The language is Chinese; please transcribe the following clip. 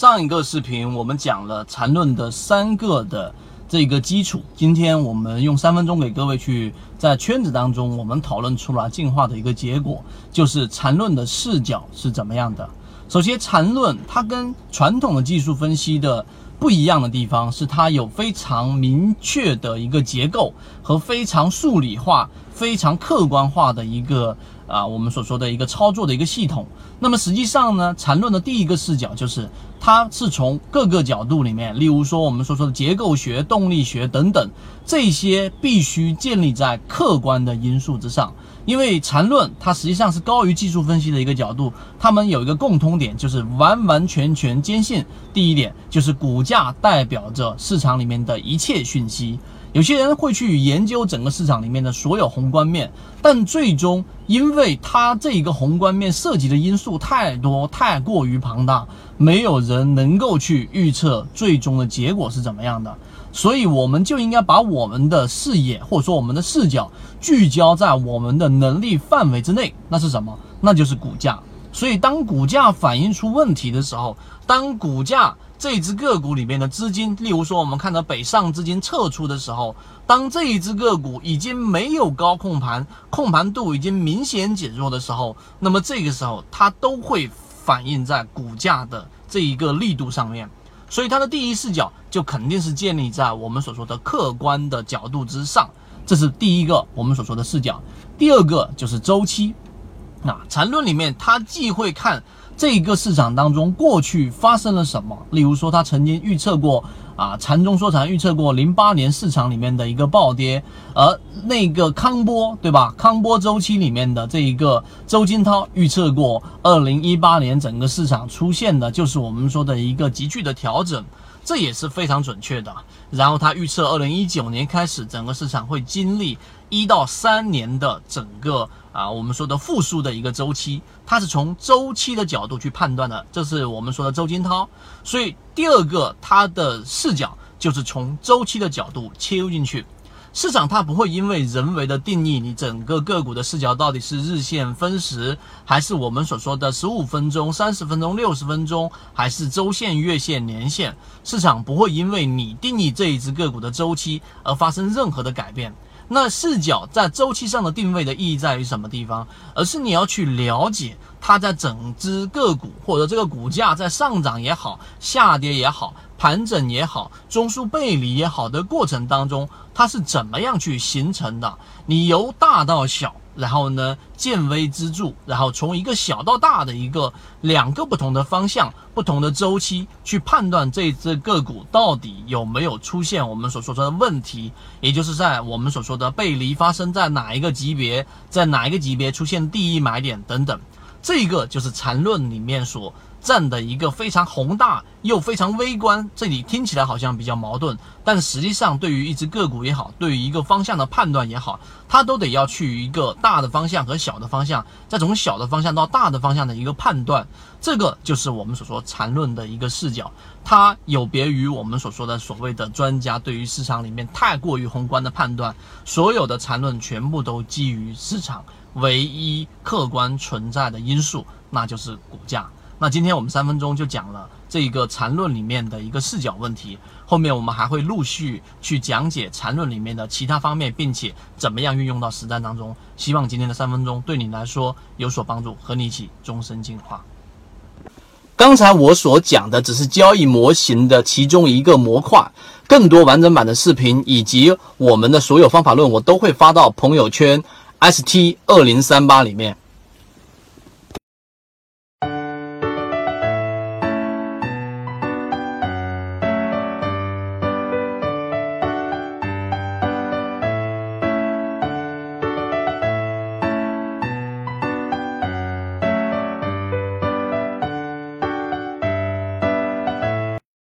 上一个视频我们讲了缠论的三个的这个基础，今天我们用三分钟给各位去在圈子当中，我们讨论出来进化的一个结果，就是缠论的视角是怎么样的。首先，缠论它跟传统的技术分析的不一样的地方是，它有非常明确的一个结构和非常数理化、非常客观化的一个。啊，我们所说的一个操作的一个系统，那么实际上呢，缠论的第一个视角就是，它是从各个角度里面，例如说我们所说的结构学、动力学等等，这些必须建立在客观的因素之上。因为缠论它实际上是高于技术分析的一个角度，它们有一个共通点，就是完完全全坚信第一点，就是股价代表着市场里面的一切讯息。有些人会去研究整个市场里面的所有宏观面，但最终，因为它这一个宏观面涉及的因素太多、太过于庞大，没有人能够去预测最终的结果是怎么样的。所以，我们就应该把我们的视野或者说我们的视角聚焦在我们的能力范围之内。那是什么？那就是股价。所以，当股价反映出问题的时候，当股价这一只个股里面的资金，例如说我们看到北上资金撤出的时候，当这一只个股已经没有高控盘，控盘度已经明显减弱的时候，那么这个时候它都会反映在股价的这一个力度上面。所以它的第一视角就肯定是建立在我们所说的客观的角度之上，这是第一个我们所说的视角。第二个就是周期。那缠论里面，它既会看这个市场当中过去发生了什么，例如说，他曾经预测过啊，禅中说禅预测过零八年市场里面的一个暴跌，而那个康波对吧？康波周期里面的这一个周金涛预测过二零一八年整个市场出现的就是我们说的一个急剧的调整。这也是非常准确的。然后他预测，二零一九年开始，整个市场会经历一到三年的整个啊，我们说的复苏的一个周期。它是从周期的角度去判断的，这是我们说的周金涛。所以第二个，它的视角就是从周期的角度切入进去。市场它不会因为人为的定义，你整个个股的视角到底是日线分时，还是我们所说的十五分钟、三十分钟、六十分钟，还是周线、月线、年线，市场不会因为你定义这一只个股的周期而发生任何的改变。那视角在周期上的定位的意义在于什么地方？而是你要去了解它在整只个股或者这个股价在上涨也好、下跌也好。盘整也好，中枢背离也好的过程当中，它是怎么样去形成的？你由大到小，然后呢见微知著，然后从一个小到大的一个两个不同的方向、不同的周期去判断这只个股到底有没有出现我们所说的问题，也就是在我们所说的背离发生在哪一个级别，在哪一个级别出现第一买点等等，这个就是缠论里面所。占的一个非常宏大又非常微观，这里听起来好像比较矛盾，但实际上对于一只个股也好，对于一个方向的判断也好，它都得要去一个大的方向和小的方向，再从小的方向到大的方向的一个判断，这个就是我们所说缠论的一个视角，它有别于我们所说的所谓的专家对于市场里面太过于宏观的判断，所有的缠论全部都基于市场唯一客观存在的因素，那就是股价。那今天我们三分钟就讲了这一个缠论里面的一个视角问题，后面我们还会陆续去讲解缠论里面的其他方面，并且怎么样运用到实战当中。希望今天的三分钟对你来说有所帮助，和你一起终身进化。刚才我所讲的只是交易模型的其中一个模块，更多完整版的视频以及我们的所有方法论，我都会发到朋友圈 ST 二零三八里面。